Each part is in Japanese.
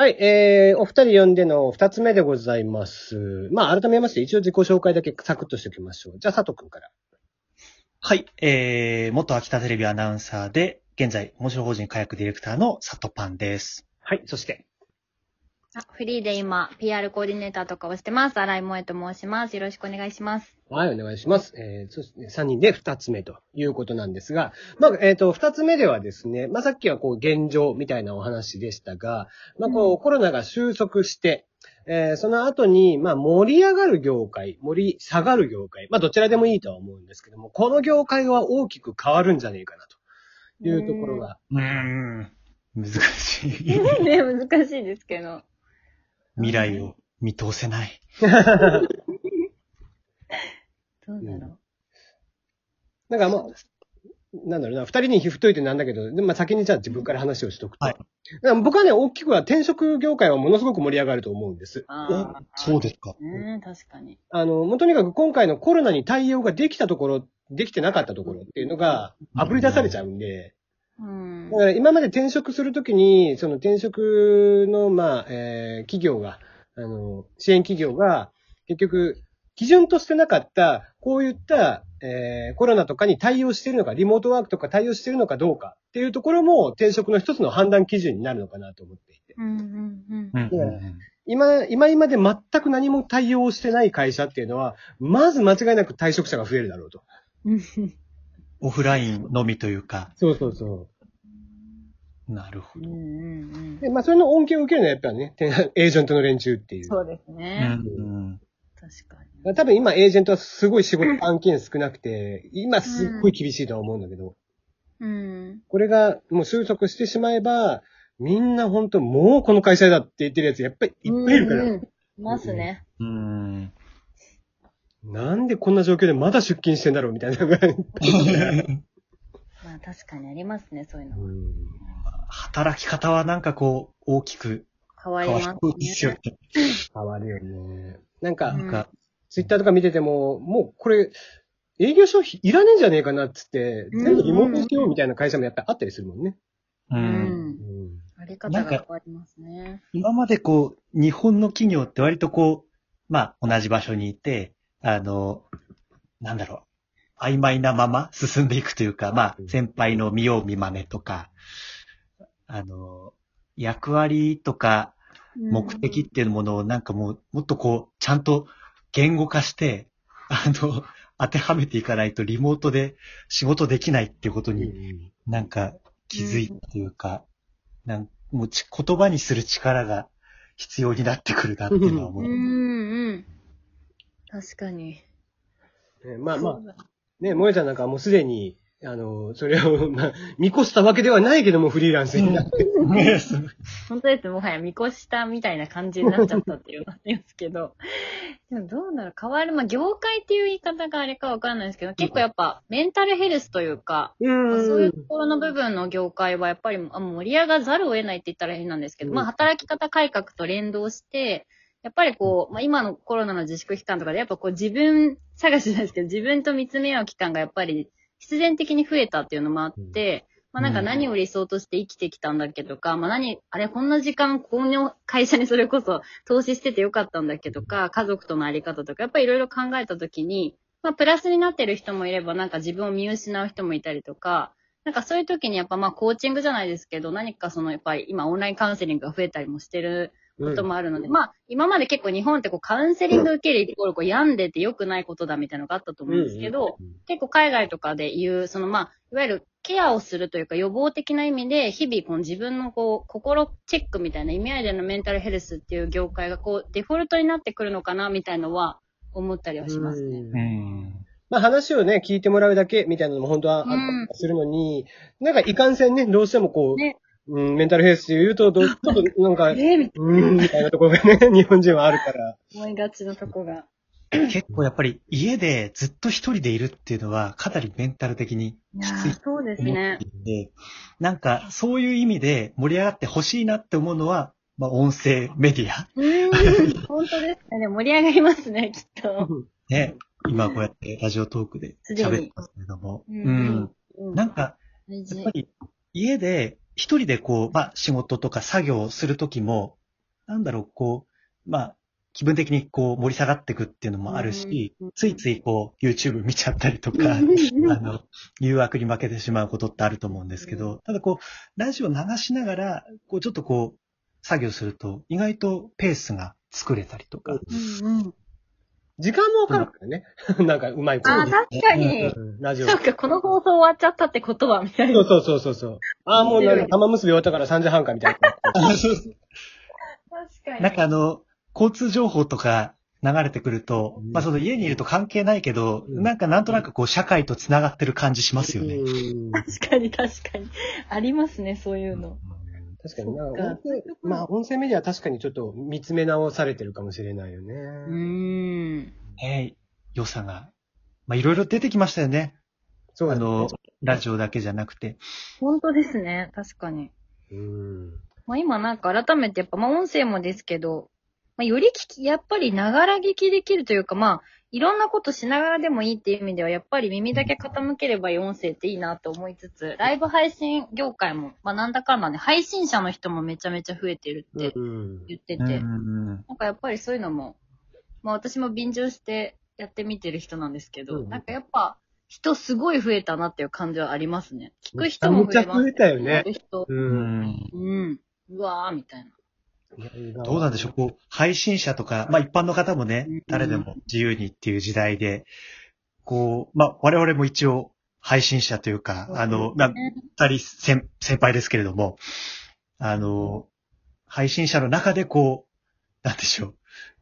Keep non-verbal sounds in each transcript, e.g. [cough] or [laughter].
はい、えー、お二人呼んでの二つ目でございます。まあ、改めまして、一応自己紹介だけサクッとしておきましょう。じゃあ、佐藤くんから。はい。えー、元秋田テレビアナウンサーで、現在、面白法人火薬ディレクターの佐藤パンです。はい、そして。あフリーで今、PR コーディネーターとかをしてます。新井萌と申します。よろしくお願いします。はい、お願いします。えー、そして、ね、3人で2つ目ということなんですが、まあ、えっ、と、2つ目ではですね、まあ、さっきはこう、現状みたいなお話でしたが、まあ、こう、うんコロナが収束して、えー、その後に、まあ、盛り上がる業界、盛り下がる業界、まあ、どちらでもいいとは思うんですけども、この業界は大きく変わるんじゃねえかな、というところが、うーん。難しい。ね、難しいですけど。未来を見通せない。[laughs] どうだろなんかもう、なんだろうな、二人に振っといてなんだけど、でもまあ先にじゃあ自分から話をしとくと。はい僕はね、大きくは転職業界はものすごく盛り上がると思うんです。う。ああ。そうですか。ね確かに。あの、もうとにかく今回のコロナに対応ができたところ、できてなかったところっていうのが、炙り出されちゃうんで、うんだ。から今まで転職するときに、その転職の、まあ、えー企業が、あの、支援企業が、結局、基準としてなかった、こういった、えーコロナとかに対応しているのか、リモートワークとか対応しているのかどうかっていうところも転職の一つの判断基準になるのかなと思っていて。うんうんうんうんうん今、今今で全く何も対応してない会社っていうのは、まず間違いなく退職者が増えるだろうと。うん。オフラインのみというか。そうそうそう。なるほど。うんうんうんで、まあ、それの恩恵を受けるのはやっぱりね、て [laughs] エージェントの連中っていう。そうですうね。んうん確かに。多分今エージェントはすごい仕事案件少なくて、今すっごい厳しいとは思うんだけど、うん。これがもう収束してしまえば、みんな本当もうこの会社だって言ってるやつやっぱりいっぱいいるから、うんうん。いますね。うん。なんでこんな状況でまだ出勤してんだろうみたいなぐらい。[laughs] まあ確かにありますね、そういうの。働き方はなんかこう、大きく変わります変わる。変わるよね。なんか、うんなんか、ツイッターとか見てても、もうこれ、営業所費いらねえんじゃねえかなっつって、全部リモートにしようみたいな会社もやっぱりあったりするもんね。う。うんん。うんあり方が変わりますね。今までこう、日本の企業って割とこう、まあ、同じ場所にいて、あの、なんだろう、曖昧なまま進んでいくというか、まあう、ん先輩の見よう見まねとか、あの、役割とか目的っていうものをなんかもう、もっとこう、ちゃんと言語化して、あの、当てはめていかないとリモートで仕事できないっていうことになんか気づいたというか、なんもうち言葉にする力が必要になってくるなっていうのは思う。うんうん。確かに。ねまあまあ、ね、萌えちゃんなんかもうすでに、あの、それを、[laughs] まあ、見越したわけではないけども、フリーランスになって。[laughs] 本当です。もはや見越したみたいな感じになっちゃったっていうのなんですけど。[laughs] でもどうだろう変わる。まあ、業界っていう言い方があれかわかんないですけど、結構やっぱメンタルヘルスというか、うまあそういうところの部分の業界はやっぱりあ盛り上がざるを得ないって言ったら変なんですけど、うんまあ働き方改革と連動して、やっぱりこう、まあ今のコロナの自粛期間とかでやっぱこう自分探しじゃないですけど、自分と見つめ合う期間がやっぱり必然的に増えたっていうのもあって、まあなんか何を理想として生きてきたんだっけとか、まあ何、あれこんな時間この会社にそれこそ [laughs] 投資しててよかったんだっけとか、家族とのあり方とか、やっぱりいろいろ考えたときに、まあプラスになってる人もいれば、なんか自分を見失う人もいたりとか、なんかそういう時にやっぱまあコーチングじゃないですけど、何かそのやっぱり今オンラインカウンセリングが増えたりもしてることもあるので、まあ今まで結構日本ってこうカウンセリング受けるイコールこう病んでて良くないことだみたいなのがあったと思うんですけど、結構海外とかで言う、そのまあ、いわゆるケアをするというか予防的な意味で、日々この自分のこう、心チェックみたいな意味合いでのメンタルヘルスっていう業界がこう、デフォルトになってくるのかなみたいのは思ったりはしますね。うんうん。まあ話をね、聞いてもらうだけみたいなのも本当はあったりするのに、なんかいかんせんね、どうしてもこう、ねうん、メンタルヘルスって言うと、どちょっとなんか、[laughs] えー、みたいうん、みたいなところがね、[laughs] 日本人はあるから。な思いがちなとこが。[clears throat] 結構やっぱり家でずっと一人でいるっていうのはかなりメンタル的にきついーそうですね。なんかそういう意味で盛り上がってほしいなって思うのは、まあ音声メディア。本当ですね。でも盛り上がりますね、きっと。[laughs] ね。今こうやってラジオトークで喋ってますけれども。うんなんか、やっぱり家で一人でこう、まあ仕事とか作業をするときも、なんだろう、こう、まあ、気分的にこう盛り下がっていくっていうのもあるし、うんついついこう YouTube 見ちゃったりとか、[laughs] あの、誘惑に負けてしまうことってあると思うんですけど、ただこう、ラジオ流しながら、こうちょっとこう、作業すると、意外とペースが作れたりとか。うんうん。時間もわかるからね。なんかうまいこと。あー、確かに。うんラジオ。そうか、この放送終わっちゃったってことは、みたいな。そうそうそうそうそう。ああ、もうなんか玉結び終わったから3時半かみたいな。確かに。なんかあの、交通情報とか流れてくると、うんまあその家にいると関係ないけど、うんなんかなんとなくこう社会と繋がってる感じしますよね。うん確かに、確かに。ありますね、そういうの。確かにな。そっか音声まあ、音声メディアは確かにちょっと見つめ直されてるかもしれないよね。うーん。ね良さが。まあいろいろ出てきましたよね。そうだねあの、ラジオだけじゃなくて。本当ですね、確かに。うん。まあ今なんか改めてやっぱ、まあ音声もですけど、まあより聞き、やっぱりながら聞きできるというか、まあ、いろんなことしながらでもいいっていう意味では、やっぱり耳だけ傾ければいい音声っていいなと思いつつ、ライブ配信業界も、まあなんだかんだね、配信者の人もめちゃめちゃ増えてるってうん。言ってて、なんかやっぱりそういうのも、まあ私も便乗してやってみてる人なんですけど、うんなんかやっぱ人すごい増えたなっていう感じはありますね。聞く人も増えます。めちゃめちゃ増えたよねうん。うわーみたいな。どうなんでしょう、こう、配信者とか、まあ一般の方もねうん、誰でも自由にっていう時代で、こう、まあ我々も一応配信者というか、あの、まあ二人先先輩ですけれども、あの、配信者の中でこう、なんでしょ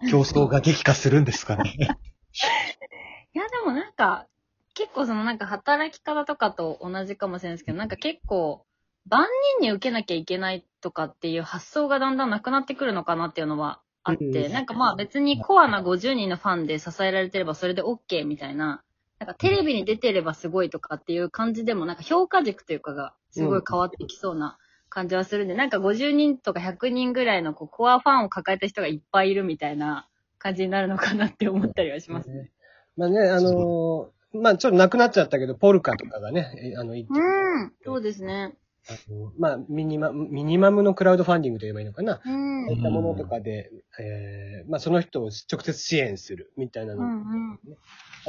う、競争が激化するんですかね。[laughs] いや、でもなんか、結構そのなんか働き方とかと同じかもしれないですけど、なんか結構、万人に受けなきゃいけないとかっていう発想がだんだんなくなってくるのかなっていうのはあって、うんなんかまあ別にコアな50人のファンで支えられてればそれで OK みたいな、なんかテレビに出てればすごいとかっていう感じでもなんか評価軸というかがすごい変わってきそうな感じはするんで、なんか50人とか100人ぐらいのこうコアファンを抱えた人がいっぱいいるみたいな感じになるのかなって思ったりはしますね。まあね、あのーまあちょっとなくなっちゃったけど、ポルカとかがね、えあの、一うん、そうですね。あのまあミニマム、ミニマムのクラウドファンディングと言えばいいのかな。うん。そういったものとかで、えーまあその人を直接支援するみたいなの。うんうん。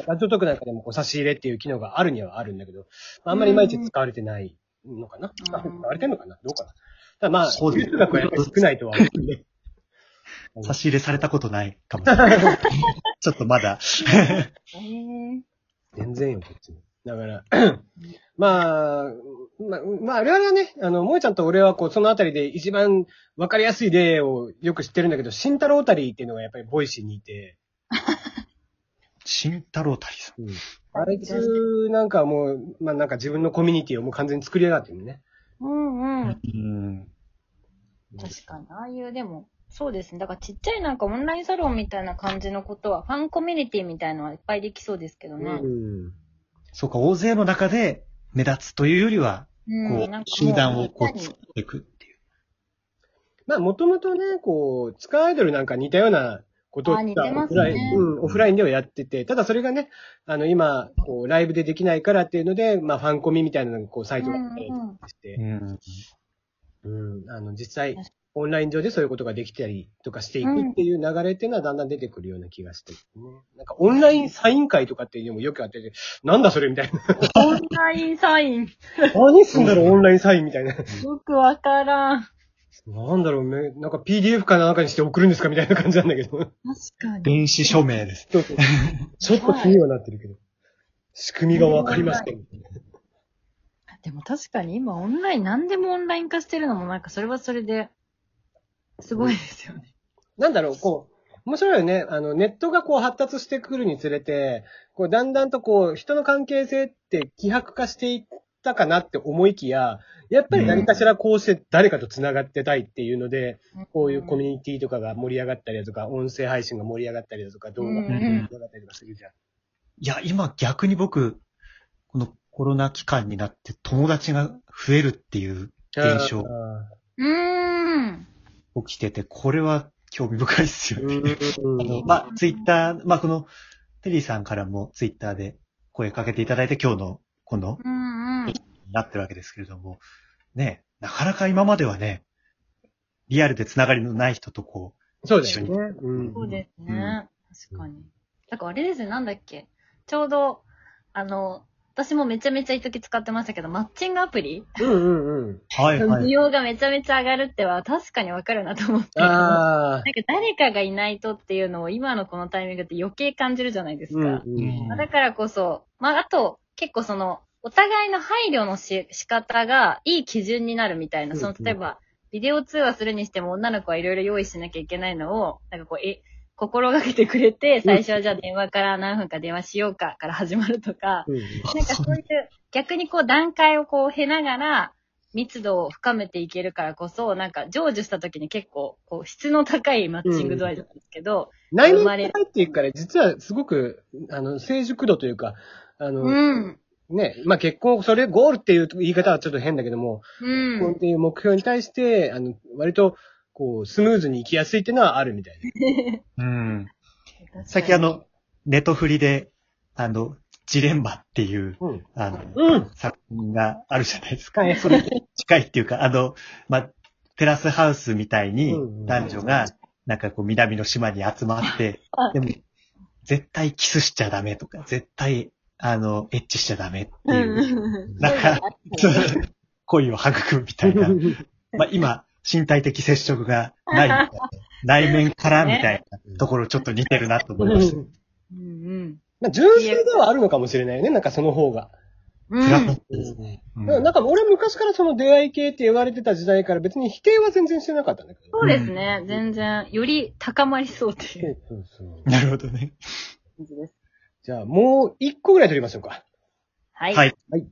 ラジオトークなんかでもこう差し入れっていう機能があるにはあるんだけど、まああんまりいまいち使われてないのかな。うんあ使われてんのかな？どうかな？ただまあ、そうです流通額はやっぱり少ないとは思うんで。[laughs] 差し入れされたことないかもしれない。[laughs] ちょっとまだ。えー全然よ、こっちも。だから、まあ、まあ、まあ、あれはね、あの、萌ちゃんと俺はこう、そのあたりで一番わかりやすい例をよく知ってるんだけど、慎太郎たりっていうのがやっぱりボイシーにいて、[laughs] 新太郎たりさん。あいつなんかもう、まあなんか自分のコミュニティをもう完全に作り上がってるね。うんうん。うん。確かに。ああいう、でも、そうですね。だからちっちゃいなんかオンラインサロンみたいな感じのことは、ファンコミュニティみたいのはいっぱいできそうですけどね。うん。そうか、大勢の中で目立つというよりは、うん。こう、集団をこう、作っていくっていう。まあもともとね、こう、スカーアイドルなんか似たようなことをオフライン、うん、オフラインではやってて、ただそれがね、あの今、こう、ライブでできないからっていうので、まあファンコミみたいなのがこう、サイトがあったりうんうん。うん、あの、実際、オンライン上でそういうことができたりとかしていくっていう流れっていうのはだんだん出てくるような気がして、ね。なんか、オンラインサイン会とかっていうのもよくあってて、なんだそれみたいな。オンラインサイン。何すんだろう、オンラインサインみたいな。よくわからん。なんだろうね、なんか PDF かなんかにして送るんですかみたいな感じなんだけど。確かに。電子署名です。ちょっと、ちょっと気にはなってるけど。仕組みがわかりましたよ。でも確かに今オンライン、何でもオンライン化してるのもなんかそれはそれで、すごいですよね。なんだろう、こう、面白いよね。あの、ネットがこう発達してくるにつれて、こう、だんだんとこう、人の関係性って希薄化していったかなって思いきや、やっぱり何かしらこうして誰かと繋がってたいっていうので、こういうコミュニティとかが盛り上がったりだとか、音声配信が盛り上がったりだとか、動画が盛り上がったりとかするじゃん。いや、今逆に僕、このコロナ期間になって友達が増えるっていう現象あうーん。起きてて、これは興味深いですよね。ーあの、まあ、ツイッター、まあ、この、テリーさんからもツイッターで声かけていただいて今日の、この、うんうん。なってるわけですけれども、ね、なかなか今まではね、リアルでつながりのない人とこそうだよね。うん。そうですね。確かに。だからあれですね、なんだっけ。ちょうど、あの、私もめちゃめちゃ一時使ってましたけど、マッチングアプリ？うんうんうん。う。はいはい。需要がめちゃめちゃ上がるっては確かにわかるなと思って。なんああ。か誰かがいないとっていうのを今のこのタイミングって余計感じるじゃないですか。うんうんまあだからこそ、まああと結構その、お互いの配慮のし仕方がいい基準になるみたいな、そのうんうん例えば、ビデオ通話するにしても女の子はいろいろ用意しなきゃいけないのを、なんかこう、え、心がけてくれて、最初はじゃあ電話から何分か電話しようかから始まるとか、うんなんかそういう、逆にこう段階をこう経ながら、密度を深めていけるからこそ、なんか成就した時に結構、こう質の高いマッチング度合いなんですけど、内面に入っていくから、実はすごく、あの、成熟度というか、あの、うん。ね、まあ結婚、それゴールっていう言い方はちょっと変だけども、う結婚っん。ていう目標に対して、あの、割と、こう、スムーズに行きやすいっていうのはあるみたいうん。最近あの、ネトフリで、あの、ジレンマっていう、な。うん。あの、うん。作品があるじゃないですか。はいそれに近いっていうか、あの、ま、テラスハウスみたいにうん男女が、なんかこう南の島に集まってあ、でも、絶対キスしちゃダメとか、絶対、あの、エッチしちゃダメっていう、うんなんか、恋を育むみたいな。[laughs] まあ、今、身体的接触がない [laughs] 内面からみたいなところちょっと似てるなと思いました。うんうん。まあ、純粋ではあるのかもしれないよね、なんかその方が。うん辛かったですね。うんなんか俺昔からその出会い系って言われてた時代から別に否定は全然してなかったんだけど。そうですね。全然、より高まりそうっていうそうそうなるほどね。感じです。じゃあもう一個ぐらい取りましょうか。はい。はい。はい。